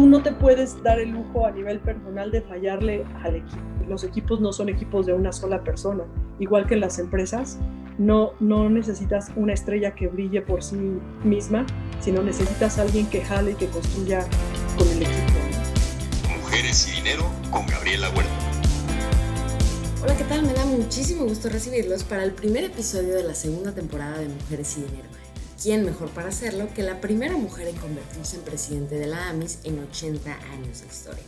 tú no te puedes dar el lujo a nivel personal de fallarle al equipo. Los equipos no son equipos de una sola persona, igual que en las empresas. No, no necesitas una estrella que brille por sí misma, sino necesitas alguien que jale y que construya con el equipo. Mujeres y dinero con Gabriela Huerta. Hola, ¿qué tal? Me da muchísimo gusto recibirlos para el primer episodio de la segunda temporada de Mujeres y Dinero. ¿Quién mejor para hacerlo que la primera mujer en convertirse en presidente de la AMIS en 80 años de historia?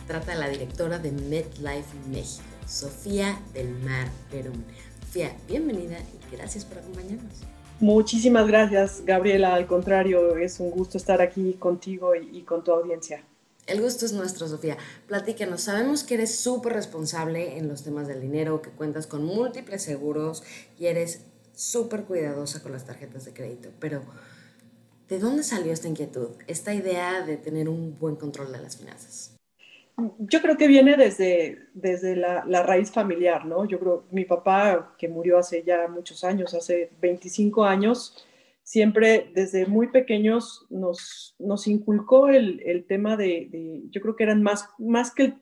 Se trata de la directora de MedLife México, Sofía del Mar Perón. Sofía, bienvenida y gracias por acompañarnos. Muchísimas gracias, Gabriela. Al contrario, es un gusto estar aquí contigo y, con tu audiencia. El gusto es nuestro, Sofía. Platícanos, sabemos que eres súper responsable en los temas del dinero, que cuentas con múltiples seguros y eres súper cuidadosa con las tarjetas de crédito, pero ¿de dónde salió esta inquietud, esta idea de tener un buen control de las finanzas? Yo creo que viene desde, desde la, la, raíz familiar, ¿no? Yo creo mi papá, que murió hace ya muchos años, hace 25 años, siempre desde muy pequeños nos, nos inculcó el, el tema de, de, yo creo que eran más, más que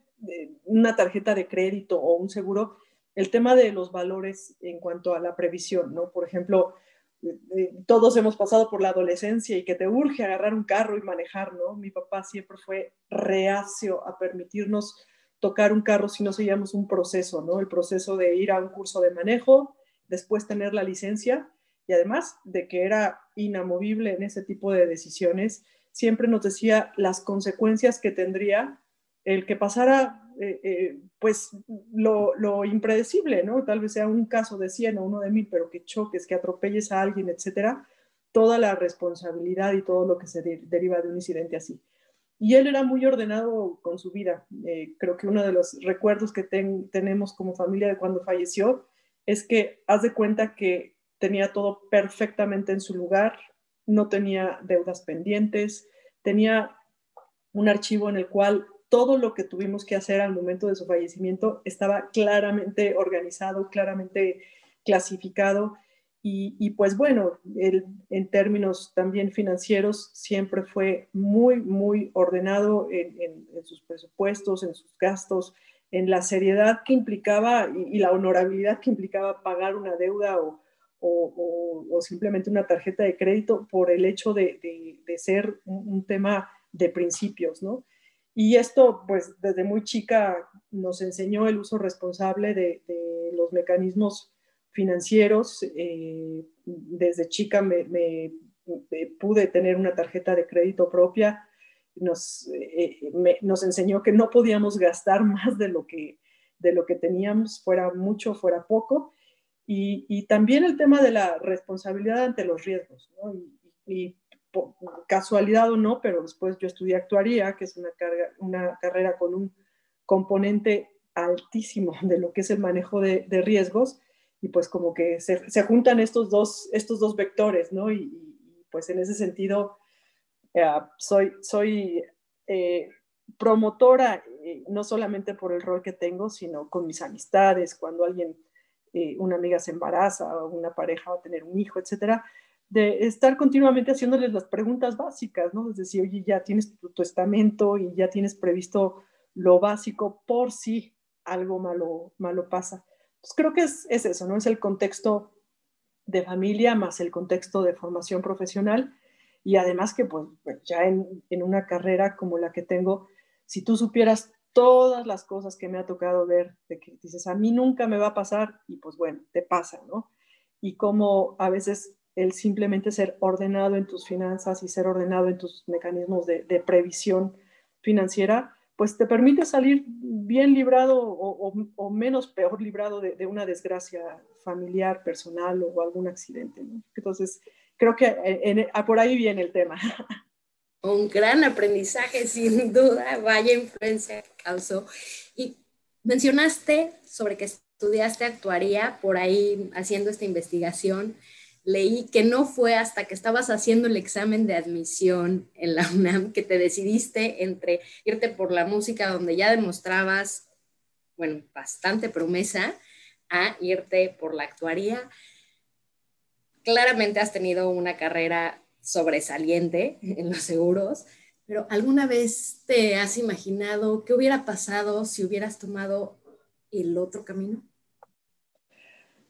una tarjeta de crédito o un seguro, el tema de los valores en cuanto a la previsión, ¿no? Por ejemplo, eh, eh, todos hemos pasado por la adolescencia y que te urge agarrar un carro y manejar, ¿no? Mi papá siempre fue reacio a permitirnos tocar un carro si no seguíamos un proceso, ¿no? El proceso de ir a un curso de manejo, después tener la licencia y además de que era inamovible en ese tipo de decisiones, siempre nos decía las consecuencias que tendría el que pasara eh, eh, pues lo, impredecible, ¿no? Tal vez sea un caso de 100 o uno de 1000, pero que choques, que atropelles a alguien, etcétera, toda la responsabilidad y todo lo que se deriva de un incidente así. Y él era muy ordenado con su vida. Eh, creo que uno de los recuerdos que tenemos como familia de cuando falleció es que haz de cuenta que tenía todo perfectamente en su lugar, no tenía deudas pendientes, tenía un archivo en el cual todo lo que tuvimos que hacer al momento de su fallecimiento estaba claramente organizado, claramente clasificado. Y, pues bueno, en términos también financieros, siempre fue muy, muy ordenado en, sus presupuestos, en sus gastos, en la seriedad que implicaba y, la honorabilidad que implicaba pagar una deuda o, o, simplemente una tarjeta de crédito por el hecho de, ser un, tema de principios, ¿no? Y esto, pues desde muy chica nos enseñó el uso responsable de, los mecanismos financieros. Eh, desde chica me, pude tener una tarjeta de crédito propia. Nos, eh, nos enseñó que no podíamos gastar más de lo que, de lo que teníamos, fuera mucho, fuera poco. Y, también el tema de la responsabilidad ante los riesgos. ¿no? Casualidad o no, pero después yo estudié actuaría, que es una, carga, una carrera con un componente altísimo de lo que es el manejo de, riesgos, y pues como que se, se, juntan estos dos, estos dos vectores, ¿no? Y, pues en ese sentido eh, soy, soy eh, promotora, eh, no solamente por el rol que tengo, sino con mis amistades, cuando alguien, una amiga se embaraza, o una pareja va a tener un hijo, etcétera, de estar continuamente haciéndoles las preguntas básicas, ¿no? Es decir, oye, ya tienes tu testamento y ya tienes previsto lo básico por si algo malo, malo pasa. Pues creo que es, es, eso, ¿no? Es el contexto de familia más el contexto de formación profesional y además que pues ya en, en una carrera como la que tengo, si tú supieras todas las cosas que me ha tocado ver, de que dices, a mí nunca me va a pasar y pues bueno, te pasa, ¿no? Y como a veces el simplemente ser ordenado en tus finanzas y ser ordenado en tus mecanismos de, previsión financiera, pues te permite salir bien librado o, menos peor librado de, una desgracia familiar, personal o algún accidente. Entonces, creo que por ahí viene el tema. Un gran aprendizaje, sin duda, vaya influencia que causó. Y mencionaste sobre que estudiaste actuaría por ahí haciendo esta investigación leí que no fue hasta que estabas haciendo el examen de admisión en la UNAM que te decidiste entre irte por la música donde ya demostrabas, bueno, bastante promesa, a irte por la actuaría. Claramente has tenido una carrera sobresaliente en los seguros. pero ¿alguna vez te has imaginado qué hubiera pasado si hubieras tomado el otro camino?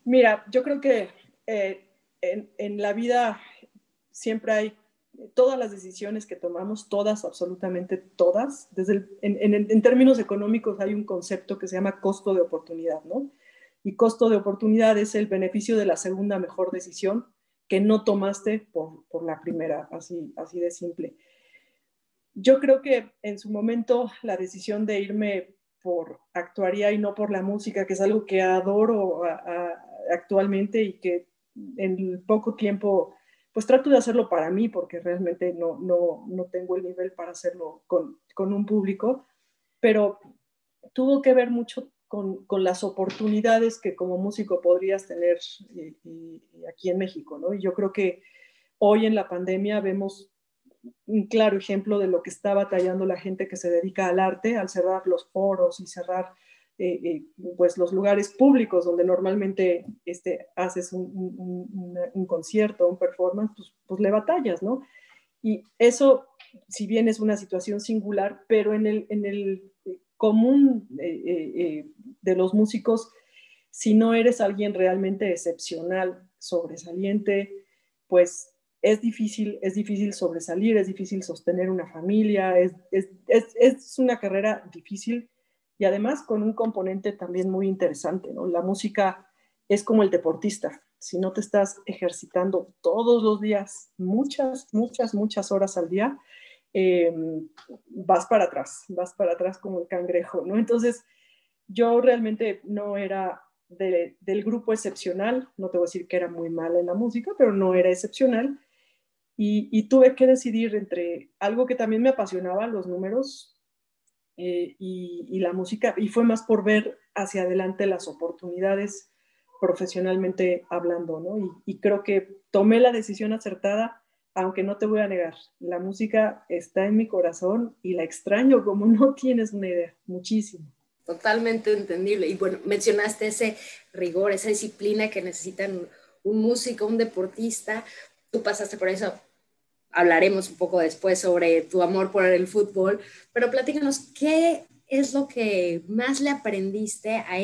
Mira, yo creo que eh, en, la vida siempre hay todas las decisiones que tomamos, todas, absolutamente todas, desde en, términos económicos hay un concepto que se llama costo de oportunidad, ¿no? Y costo de oportunidad es el beneficio de la segunda mejor decisión que no tomaste por, por la primera, así, así de simple. Yo creo que en su momento la decisión de irme por actuaría y no por la música, que es algo que adoro actualmente y que en poco tiempo, pues trato de hacerlo para mí, porque realmente no, no, no tengo el nivel para hacerlo con, con, un público, pero tuvo que ver mucho con, con las oportunidades que como músico podrías tener aquí en México, ¿no? Y yo creo que hoy en la pandemia vemos un claro ejemplo de lo que está batallando la gente que se dedica al arte al cerrar los foros y cerrar eh, eh, pues los lugares públicos donde normalmente este, haces un, concierto, un performance, pues, pues, le batallas, ¿no? Y eso, si bien es una situación singular, pero en el, en el eh, común de los músicos, si no eres alguien realmente excepcional, sobresaliente, pues es difícil, es difícil sobresalir, es difícil sostener una familia, es, es, es, una carrera difícil y además con un componente también muy interesante, ¿no? La música es como el deportista, si no te estás ejercitando todos los días, muchas, muchas, muchas horas al día, em, vas para atrás, vas para atrás como el cangrejo, ¿no? Entonces, yo realmente no era del grupo excepcional, no te voy a decir que era muy mala en la música, pero no era excepcional, y, tuve que decidir entre algo que también me apasionaba, los números eh, y, la música, y fue más por ver hacia adelante las oportunidades profesionalmente hablando, ¿no? Y, creo que tomé la decisión acertada, aunque no te voy a negar, la música está en mi corazón y la extraño como no tienes una idea, muchísimo. Totalmente entendible. Y bueno, mencionaste ese rigor, esa disciplina que necesitan un músico, un deportista. Tú pasaste por eso hablaremos un poco después sobre tu amor por el fútbol, pero platícanos, ¿qué es lo que más le aprendiste a, a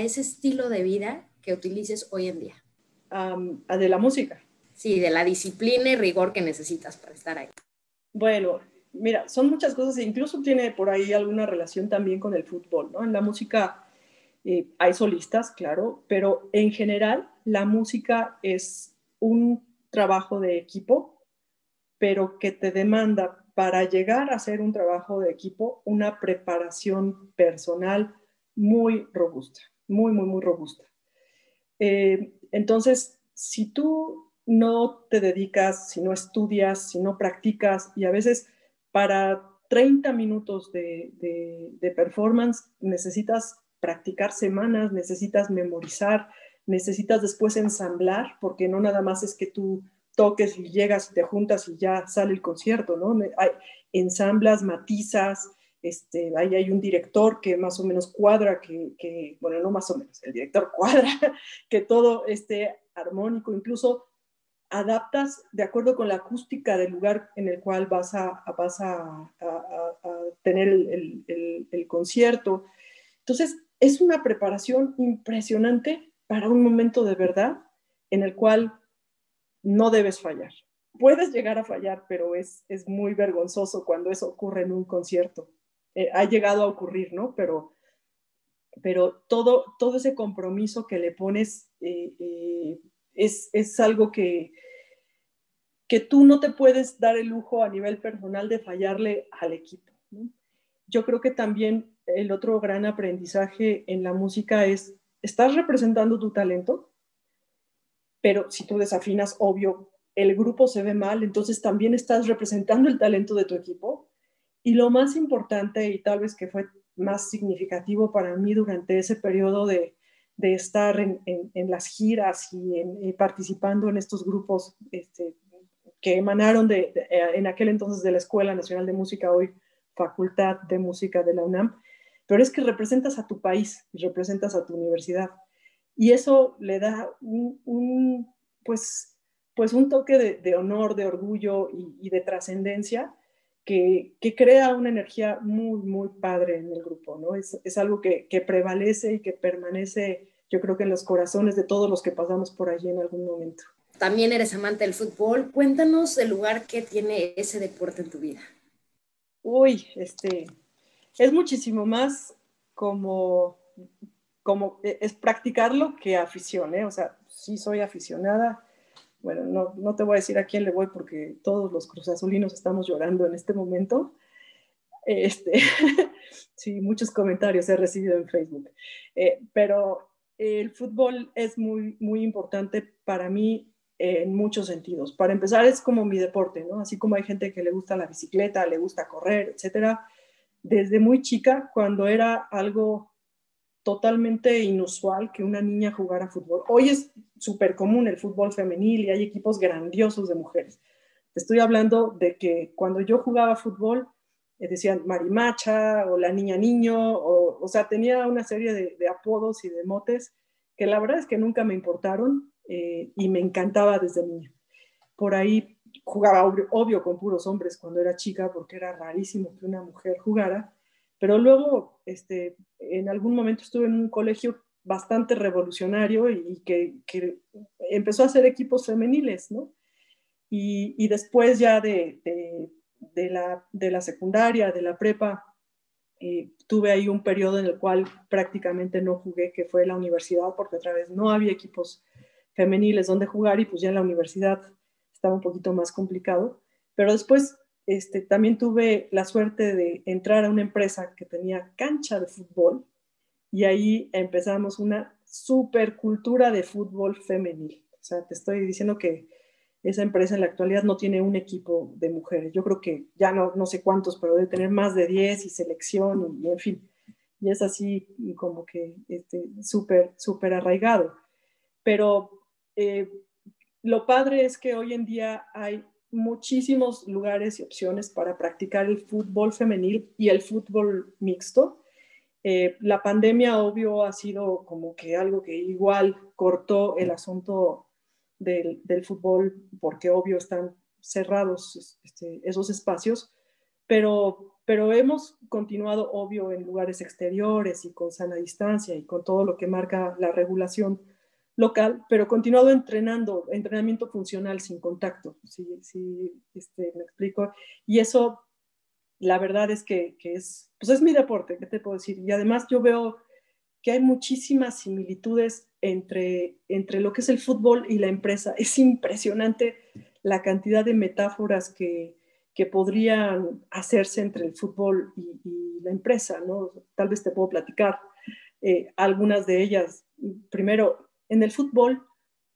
ese estilo de vida que utilices hoy en día? a de la música. Sí, de la disciplina y rigor que necesitas para estar ahí. Bueno, mira, son muchas cosas e incluso tiene por ahí alguna relación también con el fútbol, ¿no? En la música eh, hay solistas, claro, pero en general la música es un trabajo de equipo pero que te demanda para llegar a hacer un trabajo de equipo una preparación personal muy robusta, muy, muy, muy robusta. Eh, entonces, si tú no te dedicas, si no estudias, si no practicas, y a veces para 30 minutos de, de performance necesitas practicar semanas, necesitas memorizar, necesitas después ensamblar, porque no nada más es que tú toques y llegas y te juntas y ya sale el concierto, ¿no? Hay ensamblas, matizas, este, ahí hay un director que más o menos cuadra, que, bueno, no más o menos, el director cuadra que todo esté armónico, incluso adaptas de acuerdo con la acústica del lugar en el cual vas a, vas a, tener el, el concierto. Entonces, es una preparación impresionante para un momento de verdad en el cual no debes fallar. Puedes llegar a fallar, pero es, es muy vergonzoso cuando eso ocurre en un concierto. Eh, ha llegado a ocurrir, ¿no? Pero, pero todo, todo ese compromiso que le pones eh, eh, es, es, algo que, que tú no te puedes dar el lujo a nivel personal de fallarle al equipo. Yo creo que también el otro gran aprendizaje en la música es, estás representando tu talento, pero si tú desafinas, obvio, el grupo se ve mal, entonces también estás representando el talento de tu equipo. Y lo más importante, y tal vez que fue más significativo para mí durante ese periodo de, de estar en, en, las giras y, en, participando en estos grupos este, que emanaron de, eh, en aquel entonces de la Escuela Nacional de Música, hoy Facultad de Música de la UNAM, pero es que representas a tu país y representas a tu universidad. Y eso le da un, pues, pues un toque de, honor, de orgullo y, de trascendencia que, crea una energía muy, muy padre en el grupo, ¿no? Es, es algo que, que, prevalece y que permanece, yo creo que en los corazones de todos los que pasamos por allí en algún momento. También eres amante del fútbol. Cuéntanos el lugar que tiene ese deporte en tu vida. Uy, este, es muchísimo más como, e, es practicarlo que afición, ¿eh? O sea, sí soy aficionada. Bueno, no, no te voy a decir a quién le voy porque todos los cruzazulinos estamos llorando en este momento. Este, sí, muchos comentarios he recibido en Facebook. Eh, pero el fútbol es muy, muy importante para mí en muchos sentidos. Para empezar, es como mi deporte, ¿no? Así como hay gente que le gusta la bicicleta, le gusta correr, etcétera. Desde muy chica, cuando era algo totalmente inusual que una niña jugara fútbol. Hoy es súper común el fútbol femenil y hay equipos grandiosos de mujeres. Estoy hablando de que cuando yo jugaba fútbol, eh, decían marimacha o la niña niño, o, o sea, tenía una serie de, de apodos y de motes que la verdad es que nunca me importaron eh, y me encantaba desde niña. Por ahí jugaba obvio, con puros hombres cuando era chica porque era rarísimo que una mujer jugara, pero luego este, en algún momento estuve en un colegio bastante revolucionario y que, empezó a hacer equipos femeniles, ¿no? Y, después ya de, de, la, de, la, secundaria, de la prepa, eh, tuve ahí un periodo en el cual prácticamente no jugué, que fue la universidad, porque otra vez no había equipos femeniles donde jugar y pues ya en la universidad estaba un poquito más complicado. Pero después este, también tuve la suerte de entrar a una empresa que tenía cancha de fútbol y ahí empezamos una super cultura de fútbol femenil. O sea, te estoy diciendo que esa empresa en la actualidad no tiene un equipo de mujeres. Yo creo que ya no, no sé cuántos, pero debe tener más de 10 y selección y, en fin. Y es así como que este, súper, súper arraigado. Pero eh, lo padre es que hoy en día hay muchísimos lugares y opciones para practicar el fútbol femenil y el fútbol mixto. Eh, la pandemia, obvio, ha sido como que algo que igual cortó el asunto del, fútbol, porque obvio están cerrados este, esos espacios, pero, pero hemos continuado, obvio, en lugares exteriores y con sana distancia y con todo lo que marca la regulación local, pero continuado entrenando, entrenamiento funcional sin contacto, si, este, me explico. Y eso, la verdad es que, es, pues es mi deporte, ¿qué te puedo decir? Y además yo veo que hay muchísimas similitudes entre, entre lo que es el fútbol y la empresa. Es impresionante la cantidad de metáforas que, que podrían hacerse entre el fútbol y, la empresa, ¿no? Tal vez te puedo platicar eh, algunas de ellas. Primero, en el fútbol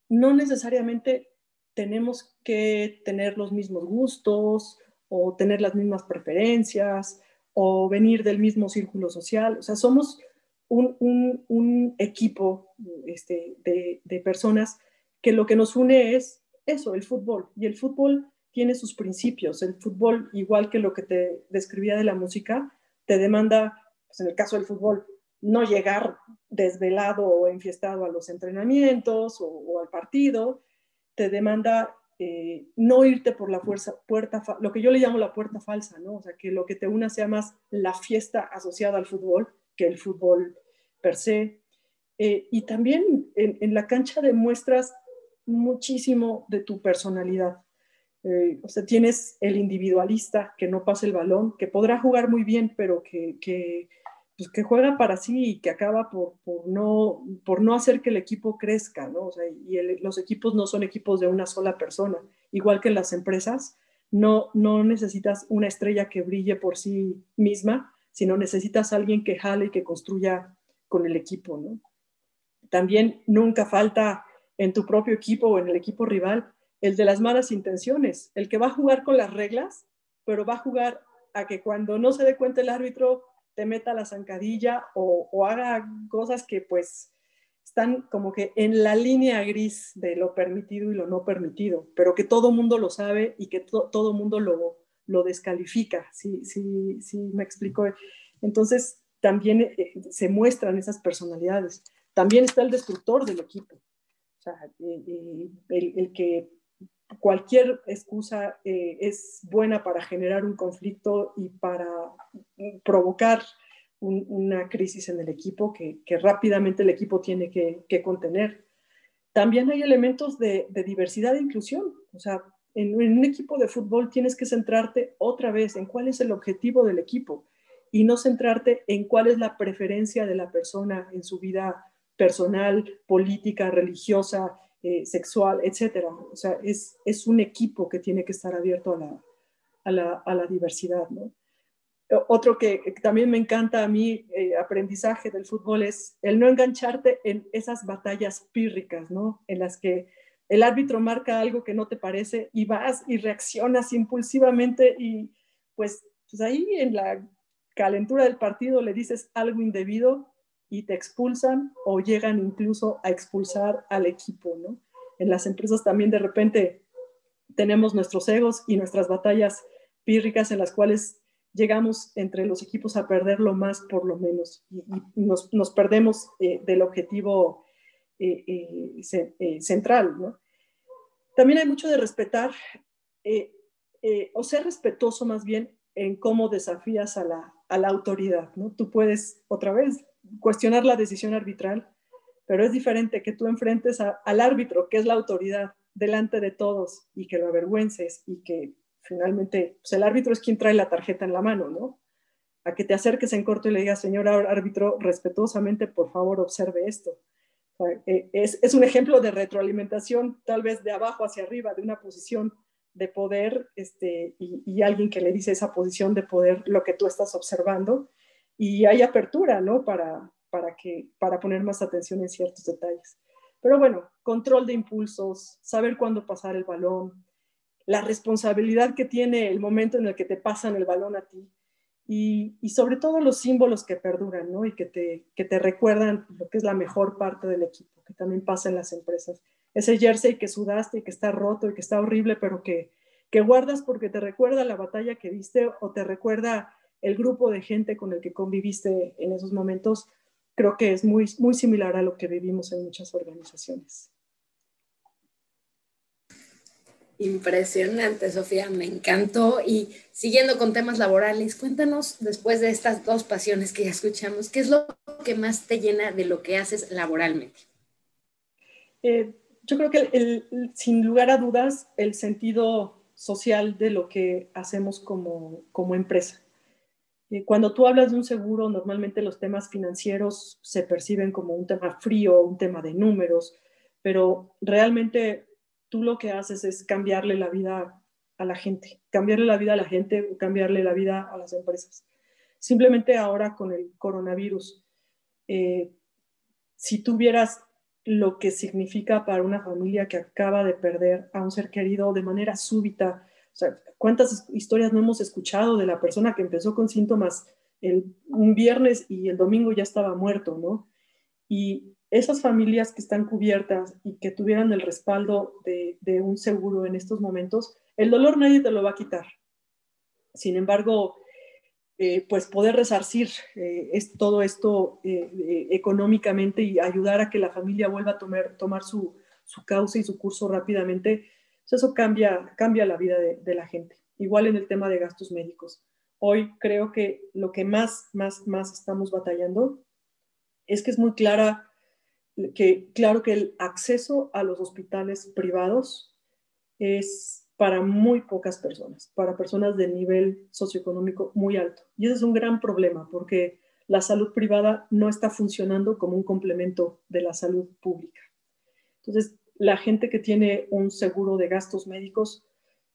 no necesariamente tenemos que tener los mismos gustos o tener las mismas preferencias o venir del mismo círculo social. O sea, somos un, equipo este, de, personas que lo que nos une es eso, el fútbol. Y el fútbol tiene sus principios. El fútbol, igual que lo que te describía de la música, te demanda, pues en el caso del fútbol, no llegar desvelado o enfiestado a los entrenamientos o, al partido, te demanda eh, no irte por la fuerza, puerta, lo que yo le llamo la puerta falsa, ¿no? O sea, que lo que te una sea más la fiesta asociada al fútbol que el fútbol per se. Eh, y también en, la cancha demuestras muchísimo de tu personalidad. Eh, o sea, tienes el individualista que no pasa el balón, que podrá jugar muy bien, pero que, que pues, que juega para sí y que acaba por, por, no, por no hacer que el equipo crezca, ¿no? O sea, y los equipos no son equipos de una sola persona, igual que las empresas, no, no necesitas una estrella que brille por sí misma, sino necesitas alguien que jale y que construya con el equipo, ¿no? También nunca falta en tu propio equipo o en el equipo rival el de las malas intenciones, el que va a jugar con las reglas, pero va a jugar a que cuando no se dé cuenta el árbitro te meta la zancadilla o, haga cosas que pues están como que en la línea gris de lo permitido y lo no permitido, pero que todo mundo lo sabe y que todo mundo lo, lo descalifica, si sí, sí, me explico. Entonces, también eh, se muestran esas personalidades. También está el destructor del equipo, eh, eh, el, el, que cualquier excusa eh, es buena para generar un conflicto y para provocar una crisis en el equipo que, rápidamente el equipo tiene que, contener. También hay elementos de, diversidad e inclusión. O sea, en, un equipo de fútbol tienes que centrarte otra vez en cuál es el objetivo del equipo y no centrarte en cuál es la preferencia de la persona en su vida personal, política, religiosa, eh, sexual, etcétera. O sea, es, es, un equipo que tiene que estar abierto a la, a la, a la diversidad, ¿no? Otro que, también me encanta a mí, eh, aprendizaje del fútbol, es el no engancharte en esas batallas pírricas, ¿no? En las que el árbitro marca algo que no te parece y vas y reaccionas impulsivamente y pues, pues ahí en la calentura del partido le dices algo indebido y te expulsan o llegan incluso a expulsar al equipo, ¿no? En las empresas también de repente tenemos nuestros egos y nuestras batallas pírricas en las cuales llegamos entre los equipos a perderlo más por lo menos y, nos, perdemos eh, del objetivo eh, eh, central. ¿no? También hay mucho de respetar o ser respetuoso más bien en cómo desafías a la, a la autoridad. ¿no? Tú puedes otra vez cuestionar la decisión arbitral, pero es diferente que tú enfrentes al árbitro, que es la autoridad, delante de todos y que lo avergüences y que finalmente, pues el árbitro es quien trae la tarjeta en la mano, ¿no? A que te acerques en corto y le digas, señor árbitro, respetuosamente, por favor, observe esto. E, es, un ejemplo de retroalimentación, tal vez de abajo hacia arriba, de una posición de poder este, y, alguien que le dice esa posición de poder lo que tú estás observando y hay apertura, ¿no? Para, para, que, para poner más atención en ciertos detalles. Pero bueno, control de impulsos, saber cuándo pasar el balón, la responsabilidad que tiene el momento en el que te pasan el balón a ti y, sobre todo los símbolos que perduran ¿no? y que te, que te recuerdan lo que es la mejor parte del equipo, que también pasa en las empresas. Ese jersey que sudaste y que está roto y que está horrible, pero que, que guardas porque te recuerda la batalla que viste o te recuerda el grupo de gente con el que conviviste en esos momentos, creo que es muy, muy similar a lo que vivimos en muchas organizaciones. Impresionante, Sofía, me encantó. Y siguiendo con temas laborales, cuéntanos, después de estas dos pasiones que ya escuchamos, ¿qué es lo que más te llena de lo que haces laboralmente? Eh, yo creo que sin lugar a dudas, el sentido social de lo que hacemos como, como empresa. Eh, cuando tú hablas de un seguro, normalmente los temas financieros se perciben como un tema frío, un tema de números, pero realmente tú lo que haces es cambiarle la vida a la gente, cambiarle la vida a la gente o cambiarle la vida a las empresas. Simplemente ahora con el coronavirus, eh, si tuvieras lo que significa para una familia que acaba de perder a un ser querido de manera súbita, o sea, ¿cuántas historias no hemos escuchado de la persona que empezó con síntomas el, un viernes y el domingo ya estaba muerto, ¿no? Y esas familias que están cubiertas y que tuvieran el respaldo de, un seguro en estos momentos, el dolor nadie te lo va a quitar. Sin embargo, eh, pues poder resarcir eh, es, todo esto eh, económicamente y ayudar a que la familia vuelva a tomar, tomar su, su causa y su curso rápidamente, pues eso cambia, cambia la vida de, de, la gente. Igual en el tema de gastos médicos. Hoy creo que lo que más, más, más estamos batallando es que es muy clara que claro que el acceso a los hospitales privados es para muy pocas personas, para personas de nivel socioeconómico muy alto. Y ese es un gran problema porque la salud privada no está funcionando como un complemento de la salud pública. Entonces, la gente que tiene un seguro de gastos médicos,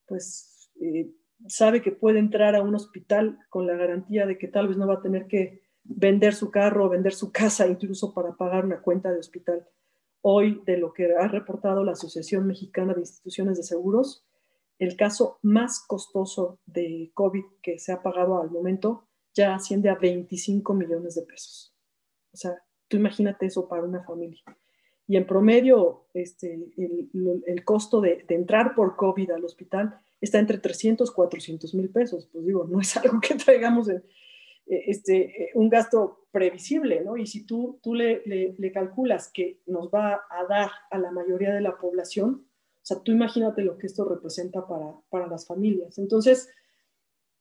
pues eh, sabe que puede entrar a un hospital con la garantía de que tal vez no va a tener que vender su carro, vender su casa incluso para pagar una cuenta de hospital. Hoy, de lo que ha reportado la Asociación Mexicana de Instituciones de Seguros, el caso más costoso de COVID que se ha pagado al momento ya asciende a 25 millones de pesos. O sea, tú imagínate eso para una familia. Y en promedio, este, el, costo de, de, entrar por COVID al hospital está entre 300 y 400 mil pesos. Pues digo, no es algo que traigamos en, eh, este, eh, un gasto previsible, ¿no? Y si tú, tú le, le, calculas que nos va a dar a la mayoría de la población, O sea, tú imagínate lo que esto representa para, para las familias. Entonces,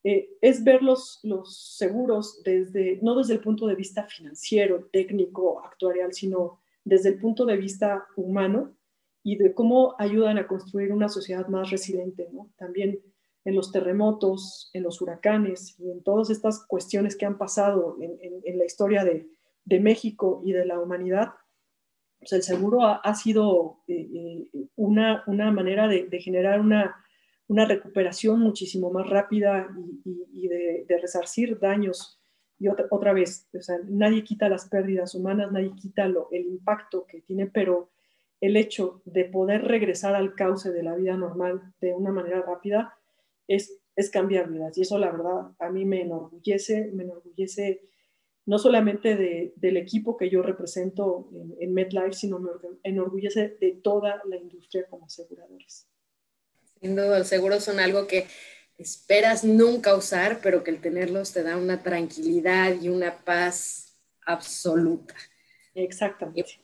eh, es ver los, los seguros desde, no desde el punto de vista financiero, técnico, actuarial, sino desde el punto de vista humano y de cómo ayudan a construir una sociedad más resiliente, ¿no? También en los terremotos, en los huracanes y en todas estas cuestiones que han pasado en, la historia de, México y de la humanidad, pues el seguro ha, sido eh, eh, una, manera de, generar una, recuperación muchísimo más rápida y, de, resarcir daños. Y otra, otra vez, o sea, nadie quita las pérdidas humanas, nadie quita lo, el impacto que tiene, pero el hecho de poder regresar al cauce de la vida normal de una manera rápida, es, es cambiar vidas. Y eso, la verdad, a mí me enorgullece, me enorgullece no solamente de, del equipo que yo represento en, en, MedLife, sino me enorgullece de toda la industria como aseguradores. Sin duda, los seguros son algo que esperas nunca usar, pero que el tenerlos te da una tranquilidad y una paz absoluta. Exactamente.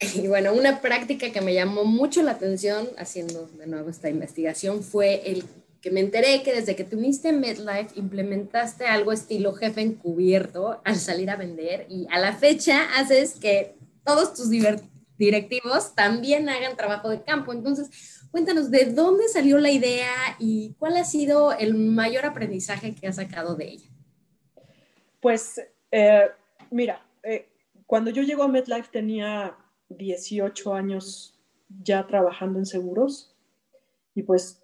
Y, y bueno, una práctica que me llamó mucho la atención haciendo de nuevo esta investigación fue el que me enteré que desde que te uniste MedLife implementaste algo estilo jefe encubierto al salir a vender y a la fecha haces que todos tus directivos también hagan trabajo de campo. Entonces, cuéntanos de dónde salió la idea y cuál ha sido el mayor aprendizaje que has sacado de ella. Pues, eh, mira, eh, cuando yo llego a MedLife tenía 18 años ya trabajando en seguros y pues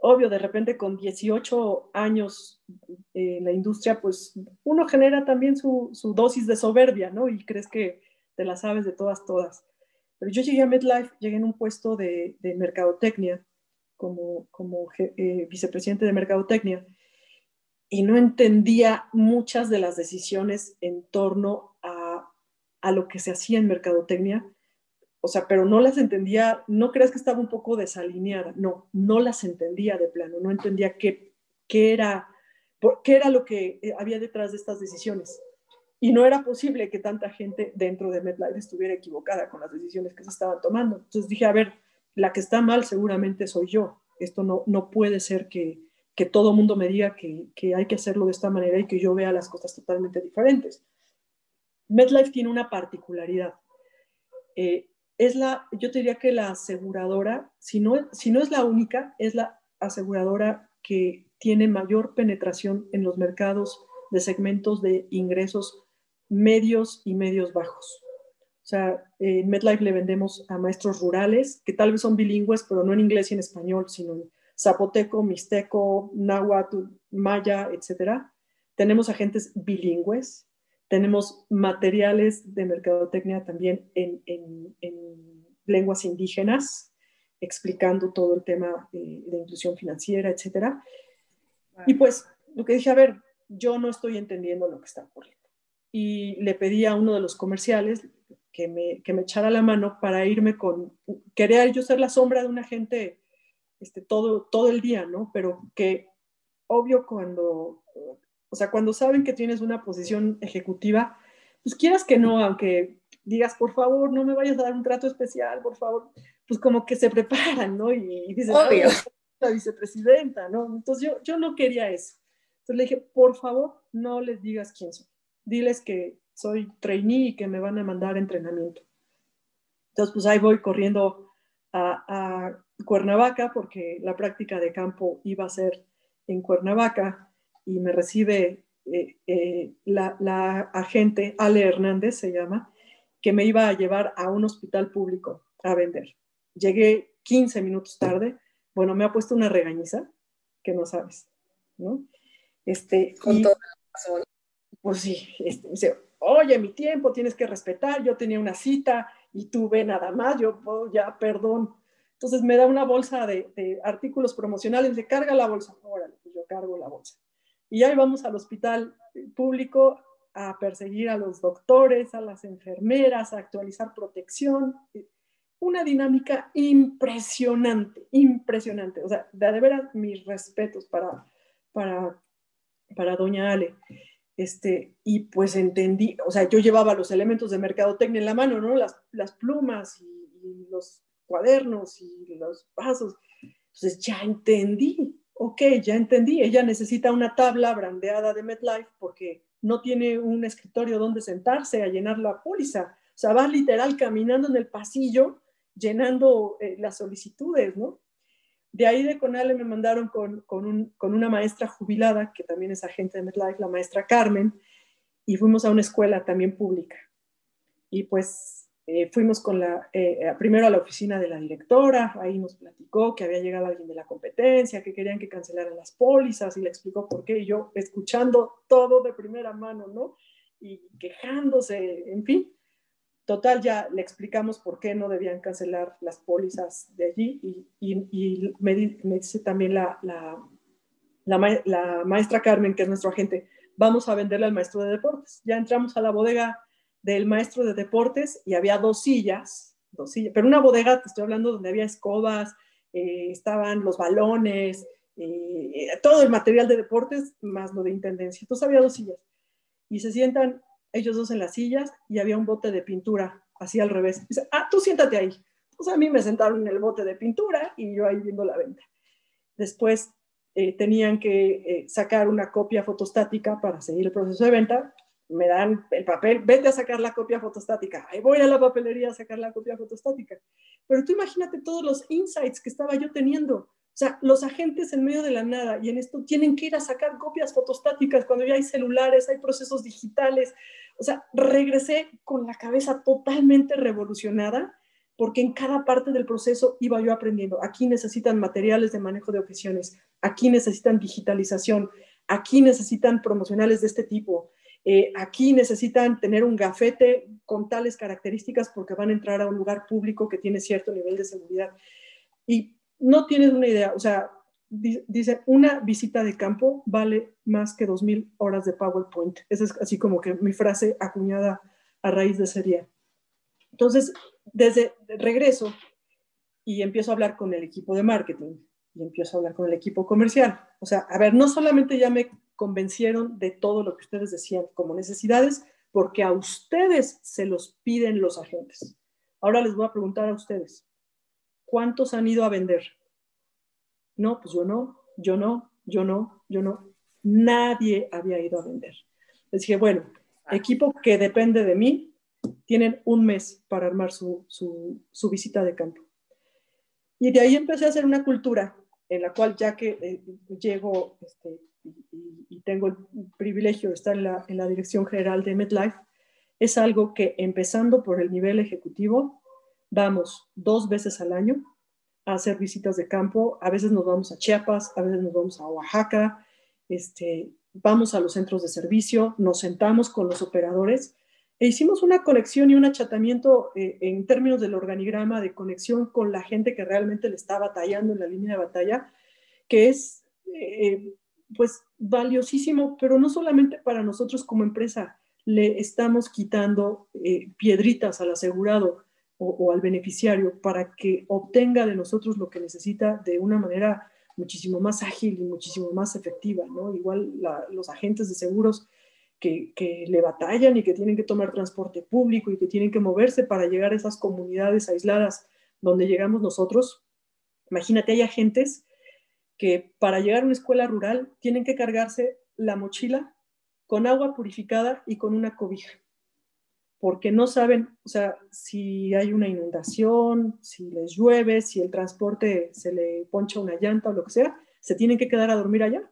obvio, de repente con 18 años en la industria, pues uno genera también su, su, dosis de soberbia, ¿no? Y crees que te la sabes de todas, todas. Pero yo llegué a MedLife, llegué en un puesto de, de mercadotecnia, como, como eh, vicepresidente de mercadotecnia, y no entendía muchas de las decisiones en torno a, a lo que se hacía en mercadotecnia o sea, pero no las entendía, no creas que estaba un poco desalineada, no, no las entendía de plano, no entendía qué, qué, era, qué era lo que eh, había detrás de estas decisiones. Y no era posible que tanta gente dentro de MedLife estuviera equivocada con las decisiones que se estaban tomando. Entonces dije, a ver, la que está mal seguramente soy yo. Esto no, no puede ser que, que todo mundo me diga que, que hay que hacerlo de esta manera y que yo vea las cosas totalmente diferentes. MedLife tiene una particularidad. Eh, es la, yo te diría que la aseguradora, si no, si no es la única, es la aseguradora que tiene mayor penetración en los mercados de segmentos de ingresos medios y medios bajos. O sea, en MedLife le vendemos a maestros rurales que tal vez son bilingües, pero no en inglés y en español, sino en zapoteco, mixteco, náhuatl, maya, etc. Tenemos agentes bilingües tenemos materiales de mercadotecnia también en, en, en lenguas indígenas, explicando todo el tema de, de inclusión financiera, etc. Y pues lo que dije, a ver, yo no estoy entendiendo lo que está ocurriendo. Y le pedí a uno de los comerciales que me, que me echara la mano para irme con, quería yo ser la sombra de una gente este, todo, todo el día, ¿no? Pero que obvio cuando o sea, cuando saben que tienes una posición ejecutiva, pues quieras que no, aunque digas, por favor, no me vayas a dar un trato especial, por favor, pues como que se preparan, ¿no? Y, y dicen, Obvio. la vicepresidenta, ¿no? Entonces yo, yo no quería eso. Entonces le dije, por favor, no les digas quién soy. Diles que soy trainee y que me van a mandar entrenamiento. Entonces, pues ahí voy corriendo a, a Cuernavaca porque la práctica de campo iba a ser en Cuernavaca y me recibe eh, eh, la, la, agente, Ale Hernández se llama, que me iba a llevar a un hospital público a vender. Llegué 15 minutos tarde, bueno, me ha puesto una regañiza que no sabes, ¿no? Este, Con y, toda la razón. Pues sí, este, dice, oye, mi tiempo tienes que respetar, yo tenía una cita y tú ve nada más, yo oh, ya, perdón. Entonces me da una bolsa de, de artículos promocionales, le carga la bolsa, órale, pues yo cargo la bolsa y ahí vamos al hospital público a perseguir a los doctores, a las enfermeras, a actualizar protección. Una dinámica impresionante, impresionante. O sea, de, de veras mis respetos para, para, para doña Ale. Este, y pues entendí, o sea, yo llevaba los elementos de mercadotecnia en la mano, ¿no? Las, las plumas y, los cuadernos y los pasos. Entonces ya entendí, ok, ya entendí, ella necesita una tabla brandeada de MetLife porque no tiene un escritorio donde sentarse a llenar la póliza. O sea, va literal caminando en el pasillo llenando eh, las solicitudes, ¿no? De ahí de Conale me mandaron con, con, una maestra jubilada, que también es agente de MetLife, la maestra Carmen, y fuimos a una escuela también pública. Y pues eh, fuimos con la, eh, primero a la oficina de la directora, ahí nos platicó que había llegado alguien de la competencia, que querían que cancelaran las pólizas y le explicó por qué, y yo escuchando todo de primera mano, ¿no? Y quejándose, en fin. Total, ya le explicamos por qué no debían cancelar las pólizas de allí y, me, dice también la, la, maestra Carmen, que es nuestro agente, vamos a venderle al maestro de deportes. Ya entramos a la bodega del maestro de deportes y había dos sillas, dos sillas, pero una bodega, te estoy hablando, donde había escobas, eh, estaban los balones, eh, todo el material de deportes, más lo de intendencia. Entonces había dos sillas. Y se sientan ellos dos en las sillas y había un bote de pintura, así al revés. Dice, ah, tú siéntate ahí. Pues a mí me sentaron en el bote de pintura y yo ahí viendo la venta. Después eh, tenían que eh, sacar una copia fotostática para seguir el proceso de venta. Me dan el papel, vete a sacar la copia fotostática. Ahí voy a la papelería a sacar la copia fotostática. Pero tú imagínate todos los insights que estaba yo teniendo sea, los agentes en medio de la nada y en esto tienen que ir a sacar copias fotostáticas cuando ya hay celulares, hay procesos digitales. O sea, regresé con la cabeza totalmente revolucionada porque en cada parte del proceso iba yo aprendiendo. Aquí necesitan materiales de manejo de objeciones, aquí necesitan digitalización, aquí necesitan promocionales de este tipo, eh, aquí necesitan tener un gafete con tales características porque van a entrar a un lugar público que tiene cierto nivel de seguridad. Y no tienes una idea, o sea, dice, una visita de campo vale más que 2.000 horas de PowerPoint. Esa es así como que mi frase acuñada a raíz de ese día. Entonces, desde regreso y empiezo a hablar con el equipo de marketing y empiezo a hablar con el equipo comercial. O sea, a ver, no solamente ya me convencieron de todo lo que ustedes decían como necesidades, porque a ustedes se los piden los agentes. Ahora les voy a preguntar a ustedes, ¿Cuántos han ido a vender? No, pues yo no, yo no, yo no, yo no. Nadie había ido a vender. Les dije, bueno, equipo que depende de mí, tienen un mes para armar su, visita de campo. Y de ahí empecé a hacer una cultura en la cual ya que eh, llego este, y, tengo el privilegio de estar en la, en la dirección general de MedLife, es algo que empezando por el nivel ejecutivo, vamos dos veces al año a hacer visitas de campo. A veces nos vamos a Chiapas, a veces nos vamos a Oaxaca, este, vamos a los centros de servicio, nos sentamos con los operadores e hicimos una conexión y un achatamiento eh, en términos del organigrama de conexión con la gente que realmente le está batallando en la línea de batalla, que es eh, pues valiosísimo, pero no solamente para nosotros como empresa, le estamos quitando eh, piedritas al asegurado, o, al beneficiario para que obtenga de nosotros lo que necesita de una manera muchísimo más ágil y muchísimo más efectiva, ¿no? Igual los agentes de seguros que, que, le batallan y que tienen que tomar transporte público y que tienen que moverse para llegar a esas comunidades aisladas donde llegamos nosotros. Imagínate, hay agentes que para llegar a una escuela rural tienen que cargarse la mochila con agua purificada y con una cobija porque no saben, o sea, si hay una inundación, si les llueve, si el transporte se le poncha una llanta o lo que sea, se tienen que quedar a dormir allá.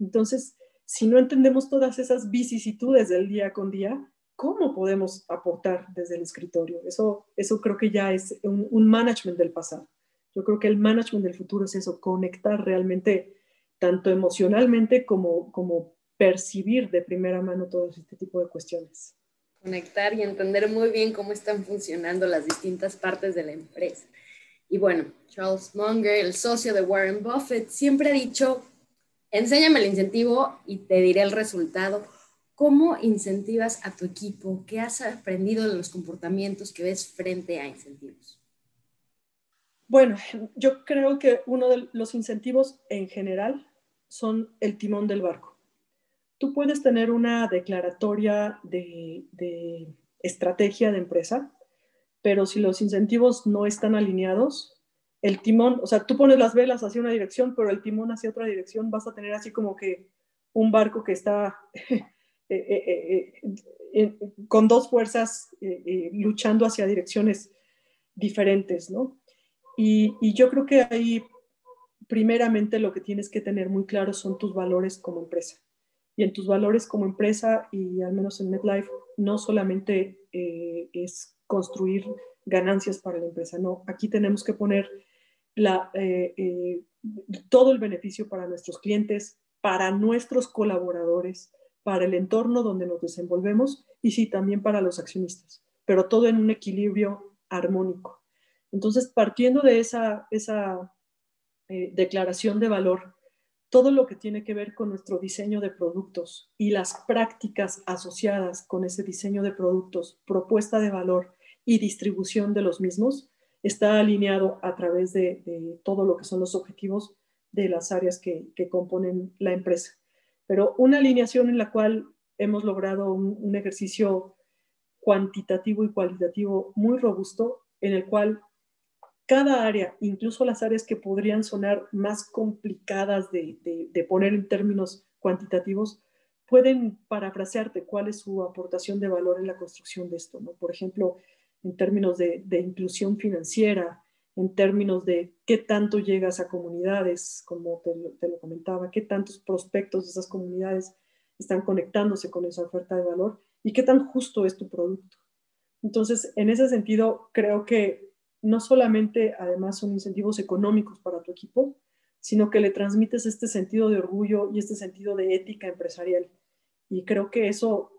Entonces, si no entendemos todas esas vicisitudes del día con día, ¿cómo podemos aportar desde el escritorio? Eso, eso creo que ya es un, un management del pasado. Yo creo que el management del futuro es eso, conectar realmente tanto emocionalmente como, como percibir de primera mano todo este tipo de cuestiones conectar y entender muy bien cómo están funcionando las distintas partes de la empresa. Y bueno, Charles Munger, el socio de Warren Buffett, siempre ha dicho, enséñame el incentivo y te diré el resultado. ¿Cómo incentivas a tu equipo? ¿Qué has aprendido de los comportamientos que ves frente a incentivos? Bueno, yo creo que uno de los incentivos en general son el timón del barco tú puedes tener una declaratoria de, estrategia de empresa, pero si los incentivos no están alineados, el timón, o sea, tú pones las velas hacia una dirección, pero el timón hacia otra dirección, vas a tener así como que un barco que está eh, eh, eh, con dos fuerzas luchando hacia direcciones diferentes, ¿no? Y, y, yo creo que ahí, primeramente, lo que tienes que tener muy claro son tus valores como empresa. Y en tus valores como empresa, y al menos en MedLife, no solamente es construir ganancias para la empresa, no, aquí tenemos que poner la, todo el beneficio para nuestros clientes, para nuestros colaboradores, para el entorno donde nos desenvolvemos y sí, también para los accionistas, pero todo en un equilibrio armónico. Entonces, partiendo de esa, esa eh, declaración de valor, todo lo que tiene que ver con nuestro diseño de productos y las prácticas asociadas con ese diseño de productos, propuesta de valor y distribución de los mismos, está alineado a través de todo lo que son los objetivos de las áreas que, componen la empresa. Pero una alineación en la cual hemos logrado un, ejercicio cuantitativo y cualitativo muy robusto, en el cual cada área, incluso las áreas que podrían sonar más complicadas de, poner en términos cuantitativos, pueden parafrasearte cuál es su aportación de valor en la construcción de esto. ¿no? Por ejemplo, en términos de, inclusión financiera, en términos de qué tanto llegas a comunidades, como te, lo comentaba, qué tantos prospectos de esas comunidades están conectándose con esa oferta de valor y qué tan justo es tu producto. Entonces, en ese sentido, creo que no solamente además son incentivos económicos para tu equipo, sino que le transmites este sentido de orgullo y este sentido de ética empresarial. Y creo que eso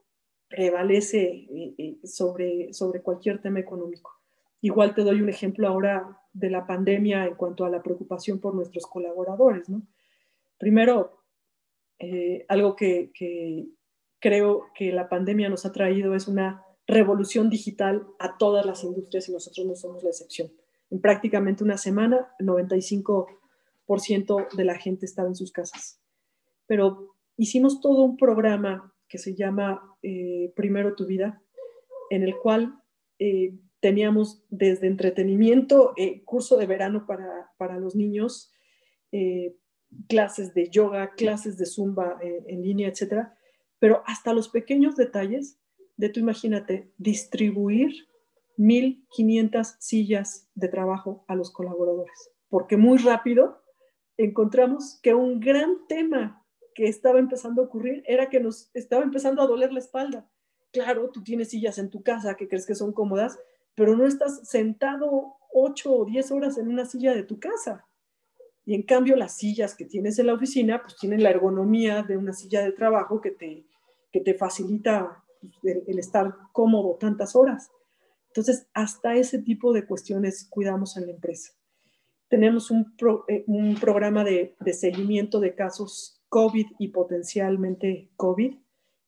prevalece eh, eh, sobre, sobre cualquier tema económico. Igual te doy un ejemplo ahora de la pandemia en cuanto a la preocupación por nuestros colaboradores. ¿no? Primero, eh, algo que, creo que la pandemia nos ha traído es una revolución digital a todas las industrias y nosotros no somos la excepción. En prácticamente una semana, el 95% de la gente estaba en sus casas. Pero hicimos todo un programa que se llama eh, Primero tu vida, en el cual eh, teníamos desde entretenimiento, eh, curso de verano para, los niños, clases de yoga, clases de zumba en línea, etcétera, pero hasta los pequeños detalles de tú imagínate distribuir 1.500 sillas de trabajo a los colaboradores, porque muy rápido encontramos que un gran tema que estaba empezando a ocurrir era que nos estaba empezando a doler la espalda. Claro, tú tienes sillas en tu casa que crees que son cómodas, pero no estás sentado ocho o diez horas en una silla de tu casa. Y en cambio las sillas que tienes en la oficina, pues tienen la ergonomía de una silla de trabajo que te, que te facilita pues, el, estar cómodo tantas horas. Entonces, hasta ese tipo de cuestiones cuidamos en la empresa. Tenemos un, eh, un programa de, de seguimiento de casos COVID y potencialmente COVID,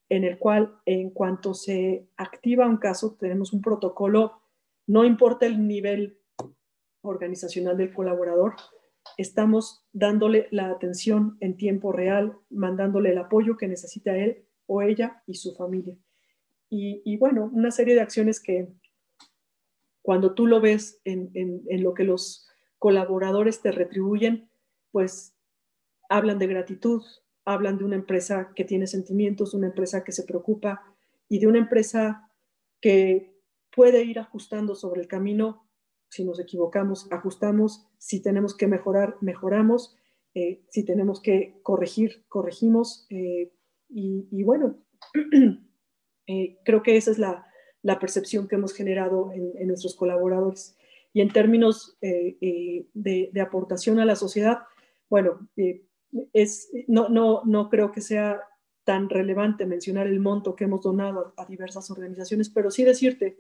en el cual en cuanto se activa un caso, tenemos un protocolo no importa el nivel organizacional del colaborador, estamos dándole la atención en tiempo real, mandándole el apoyo que necesita él o ella y su familia. Y, bueno, una serie de acciones que cuando tú lo ves en, en lo que los colaboradores te retribuyen, pues hablan de gratitud, hablan de una empresa que tiene sentimientos, una empresa que se preocupa y de una empresa que puede ir ajustando sobre el camino. Si nos equivocamos, ajustamos. Si tenemos que mejorar, mejoramos. Eh, si tenemos que corregir, corregimos. Eh, y, bueno, eh, creo que esa es la, percepción que hemos generado en, nuestros colaboradores. Y en términos de, de, aportación a la sociedad, bueno, es, no, no, no creo que sea tan relevante mencionar el monto que hemos donado a diversas organizaciones, pero sí decirte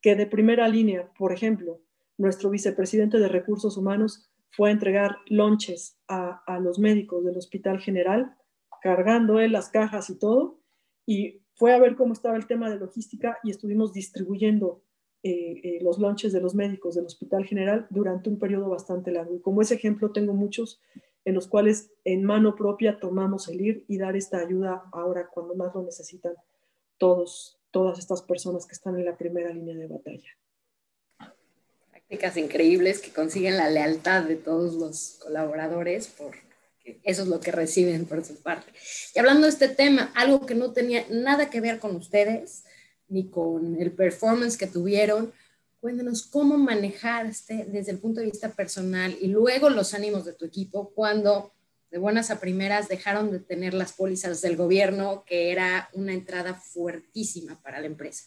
que de primera línea, por ejemplo, nuestro vicepresidente de Recursos Humanos fue a entregar lonches a, los médicos del Hospital General, cargando él las cajas y todo, y fue a ver cómo estaba el tema de logística y estuvimos distribuyendo eh, eh, los lonches de los médicos del Hospital General durante un periodo bastante largo. Y como ese ejemplo tengo muchos en los cuales en mano propia tomamos el ir y dar esta ayuda ahora cuando más lo necesitan todos todas estas personas que están en la primera línea de batalla. Prácticas increíbles que consiguen la lealtad de todos los colaboradores por eso es lo que reciben por su parte. Y hablando de este tema, algo que no tenía nada que ver con ustedes, ni con el performance que tuvieron, cuéntanos cómo manejar este desde el punto de vista personal y luego los ánimos de tu equipo cuando de buenas a primeras dejaron de tener las pólizas del gobierno, que era una entrada fuertísima para la empresa.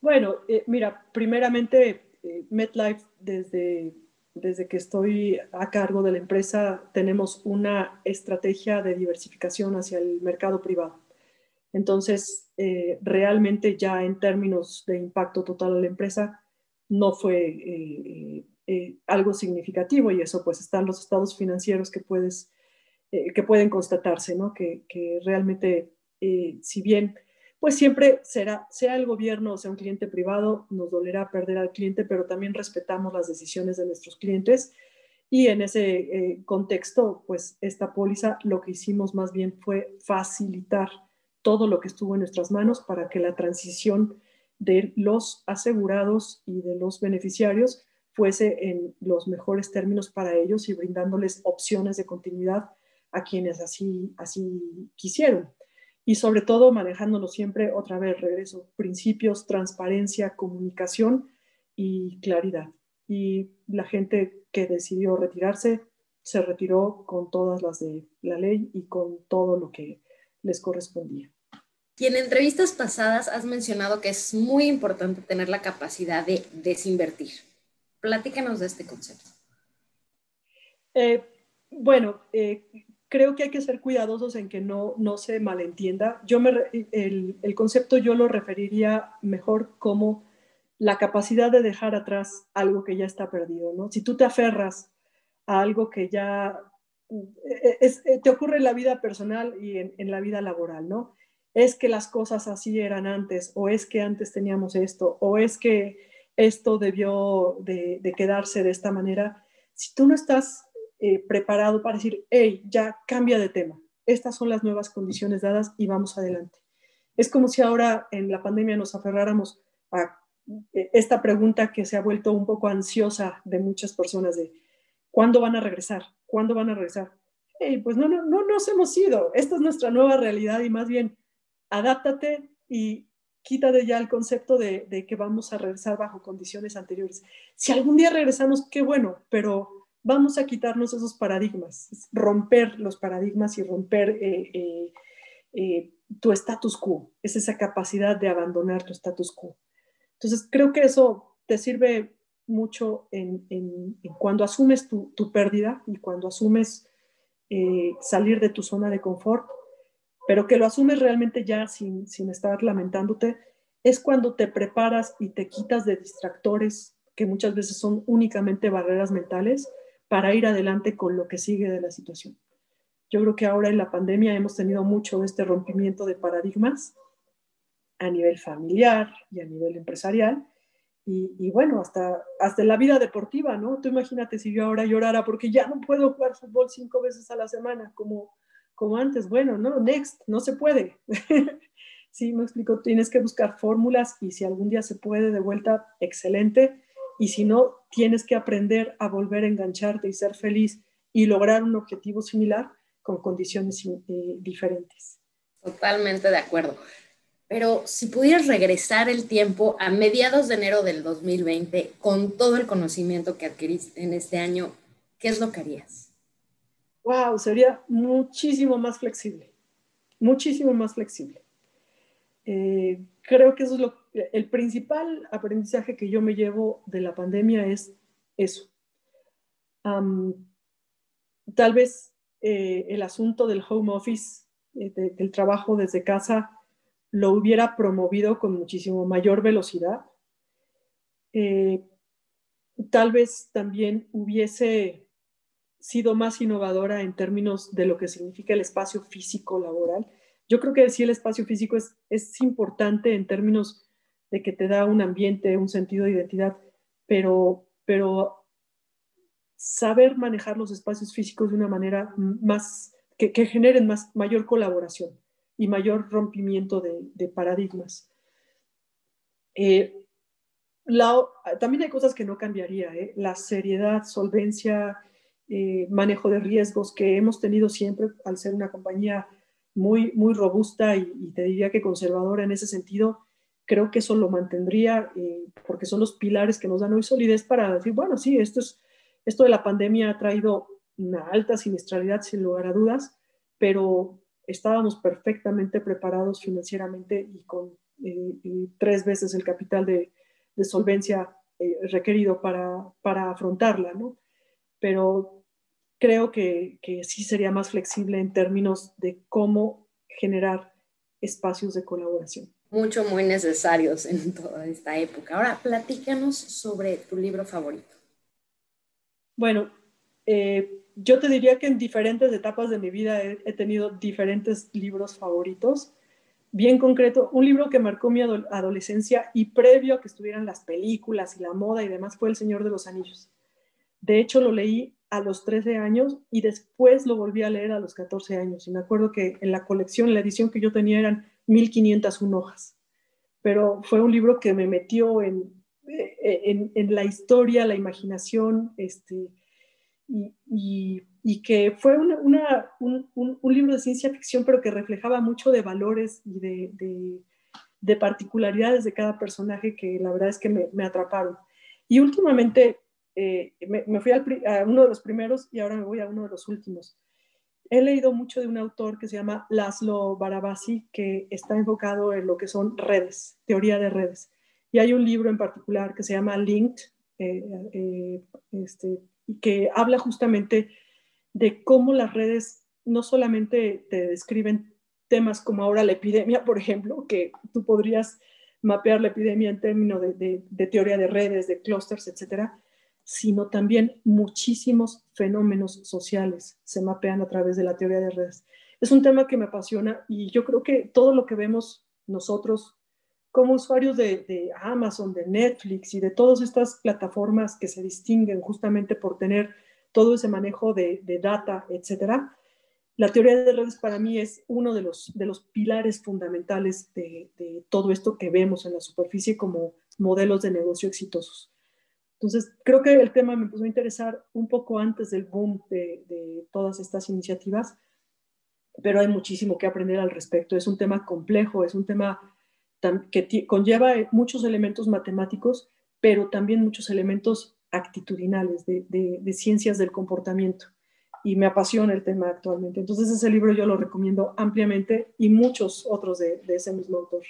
Bueno, eh, mira, primeramente eh, MetLife desde desde que estoy a cargo de la empresa, tenemos una estrategia de diversificación hacia el mercado privado. Entonces, eh, realmente ya en términos de impacto total a la empresa, no fue eh, eh, algo significativo y eso pues están los estados financieros que, puedes, que pueden constatarse, ¿no? Que, que realmente, si bien pues siempre será, sea el gobierno o sea un cliente privado, nos dolerá perder al cliente, pero también respetamos las decisiones de nuestros clientes. Y en ese eh, contexto, pues esta póliza lo que hicimos más bien fue facilitar todo lo que estuvo en nuestras manos para que la transición de los asegurados y de los beneficiarios fuese en los mejores términos para ellos y brindándoles opciones de continuidad a quienes así, así quisieron y sobre todo manejándolo siempre, otra vez regreso, principios, transparencia, comunicación y claridad. Y la gente que decidió retirarse se retiró con todas las de la ley y con todo lo que les correspondía. Y en entrevistas pasadas has mencionado que es muy importante tener la capacidad de desinvertir. Platícanos de este concepto. Eh, bueno, eh, creo que hay que ser cuidadosos en que no, no se malentienda. Yo me, el, el, concepto yo lo referiría mejor como la capacidad de dejar atrás algo que ya está perdido, ¿no? Si tú te aferras a algo que ya eh, es, eh, te ocurre en la vida personal y en, en, la vida laboral, ¿no? Es que las cosas así eran antes, o es que antes teníamos esto, o es que esto debió de, de quedarse de esta manera. Si tú no estás eh, preparado para decir, hey, ya cambia de tema, estas son las nuevas condiciones dadas y vamos adelante. Es como si ahora en la pandemia nos aferráramos a eh, esta pregunta que se ha vuelto un poco ansiosa de muchas personas de ¿cuándo van a regresar? ¿Cuándo van a regresar? Hey, pues no, no, no nos hemos ido. Esta es nuestra nueva realidad y más bien adáptate y quítate ya el concepto de, de que vamos a regresar bajo condiciones anteriores. Si algún día regresamos, qué bueno, pero vamos a quitarnos esos paradigmas, romper los paradigmas y romper eh, eh, eh, tu status quo, es esa capacidad de abandonar tu status quo. Entonces, creo que eso te sirve mucho en, cuando asumes tu, pérdida y cuando asumes salir de tu zona de confort, pero que lo asumes realmente ya sin, sin estar lamentándote, es cuando te preparas y te quitas de distractores que muchas veces son únicamente barreras mentales para ir adelante con lo que sigue de la situación. Yo creo que ahora en la pandemia hemos tenido mucho este rompimiento de paradigmas a nivel familiar y a nivel empresarial. Y, bueno, hasta, hasta la vida deportiva, ¿no? Tú imagínate si yo ahora llorara porque ya no puedo jugar fútbol cinco veces a la semana como, como antes. Bueno, no, next, no se puede. sí, me explico, tienes que buscar fórmulas y si algún día se puede de vuelta, excelente y si no, tienes que aprender a volver a engancharte y ser feliz y lograr un objetivo similar con condiciones eh, diferentes. Totalmente de acuerdo. Pero si pudieras regresar el tiempo a mediados de enero del 2020 con todo el conocimiento que adquiriste en este año, ¿qué es lo que harías? Wow, sería muchísimo más flexible, muchísimo más flexible. Eh, creo que eso es lo, el principal aprendizaje que yo me llevo de la pandemia es eso. tal vez eh, el asunto del home office, eh, del trabajo desde casa, lo hubiera promovido con muchísimo mayor velocidad. tal vez también hubiese sido más innovadora en términos de lo que significa el espacio físico laboral yo creo que sí el espacio físico es, es importante en términos de que te da un ambiente, un sentido de identidad, pero, pero saber manejar los espacios físicos de una manera más, que, generen más, mayor colaboración y mayor rompimiento de, paradigmas. Eh, también hay cosas que no cambiaría, ¿eh? la seriedad, solvencia, eh, manejo de riesgos que hemos tenido siempre al ser una compañía muy, muy robusta y, te diría que conservadora en ese sentido, creo que eso lo mantendría eh, porque son los pilares que nos dan hoy solidez para decir, bueno, sí, esto, es, esto de la pandemia ha traído una alta siniestralidad sin lugar a dudas, pero estábamos perfectamente preparados financieramente y con tres veces el capital de, de solvencia eh, requerido para, para, afrontarla, ¿no? Pero creo que, que, sí sería más flexible en términos de cómo generar espacios de colaboración. Mucho, muy necesarios en toda esta época. Ahora, platícanos sobre tu libro favorito. Bueno, eh, yo te diría que en diferentes etapas de mi vida he tenido diferentes libros favoritos bien concreto, un libro que marcó mi adolescencia y previo a que estuvieran las películas y la moda y demás fue El Señor de los Anillos. De hecho, lo leí a los 13 años y después lo volví a leer a los 14 años. Y me acuerdo que en la colección, la edición que yo tenía eran 1501 hojas. Pero fue un libro que me metió en, en, en la historia, la imaginación, este, y, y, que fue una, un, un, libro de ciencia ficción, pero que reflejaba mucho de valores y de, de, particularidades de cada personaje que la verdad es que me, me atraparon. Y últimamente eh, me, fui a uno de los primeros y ahora me voy a uno de los últimos. He leído mucho de un autor que se llama Laszlo Barabasi, que está enfocado en lo que son redes, teoría de redes. Y hay un libro en particular que se llama Linked, eh, eh, este, que habla justamente de cómo las redes no solamente te describen temas como ahora la epidemia, por ejemplo, que tú podrías mapear la epidemia en términos de, teoría de redes, de clústeres, etcétera, sino también muchísimos fenómenos sociales se mapean a través de la teoría de redes. Es un tema que me apasiona y yo creo que todo lo que vemos nosotros como usuarios de, Amazon, de Netflix y de todas estas plataformas que se distinguen justamente por tener todo ese manejo de, data, etcétera, la teoría de redes para mí es uno de los, de los pilares fundamentales de, todo esto que vemos en la superficie como modelos de negocio exitosos. Entonces, creo que el tema me empezó a interesar un poco antes del boom de, de todas estas iniciativas, pero hay muchísimo que aprender al respecto. Es un tema complejo, es un tema que conlleva eh, muchos elementos matemáticos, pero también muchos elementos actitudinales, de, ciencias del comportamiento. Y me apasiona el tema actualmente. Entonces ese libro yo lo recomiendo ampliamente y muchos otros de, ese mismo autor.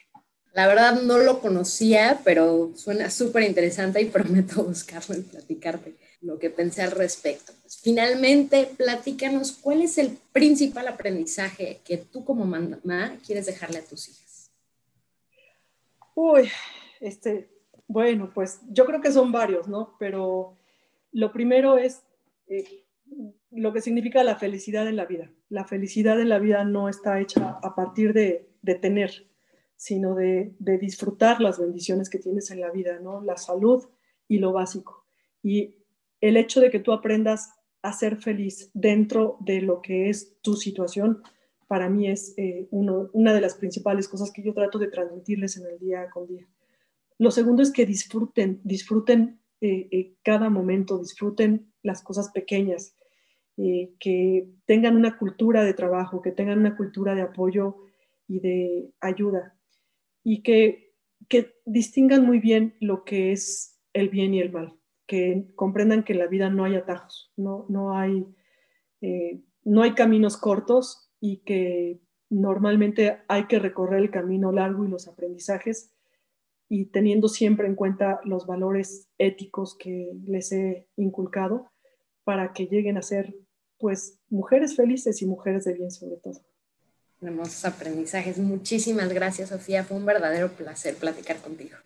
La verdad no lo conocía, pero suena súper interesante y prometo buscarlo y platicarte lo que pensé al respecto. Pues, finalmente, platícanos cuál es el principal aprendizaje que tú como mamá quieres dejarle a tus hijas. Uy, este, bueno, pues yo creo que son varios, ¿no? Pero lo primero es eh, lo que significa la felicidad en la vida. La felicidad en la vida no está hecha a partir de, tener, sino de, disfrutar las bendiciones que tienes en la vida, ¿no? La salud y lo básico. Y el hecho de que tú aprendas a ser feliz dentro de lo que es tu situación, para mí es eh, una de las principales cosas que yo trato de transmitirles en el día con día. Lo segundo es que disfruten, disfruten eh, eh, cada momento, disfruten las cosas pequeñas, que tengan una cultura de trabajo, que tengan una cultura de apoyo y de ayuda, y que, que distingan muy bien lo que es el bien y el mal, que comprendan que en la vida no hay atajos, no, no, hay, no hay caminos cortos y que normalmente hay que recorrer el camino largo y los aprendizajes y teniendo siempre en cuenta los valores éticos que les he inculcado para que lleguen a ser pues mujeres felices y mujeres de bien sobre todo. Hermosos aprendizajes. Muchísimas gracias, Sofía. Fue un verdadero placer platicar contigo.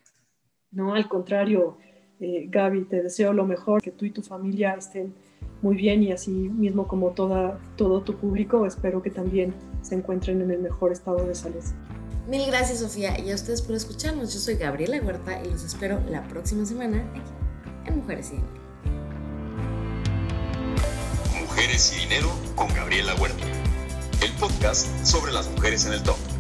No, al contrario, eh, Gaby, te deseo lo mejor, que tú y tu familia estén muy bien y así mismo como toda, todo tu público, espero que también se encuentren en el mejor estado de salud. Mil gracias Sofía y a ustedes por escucharnos. Yo soy Gabriela Huerta y los espero la próxima semana aquí en Mujeres y Dinero. Mujeres y Dinero con Gabriela Huerta, el podcast sobre las mujeres en el top.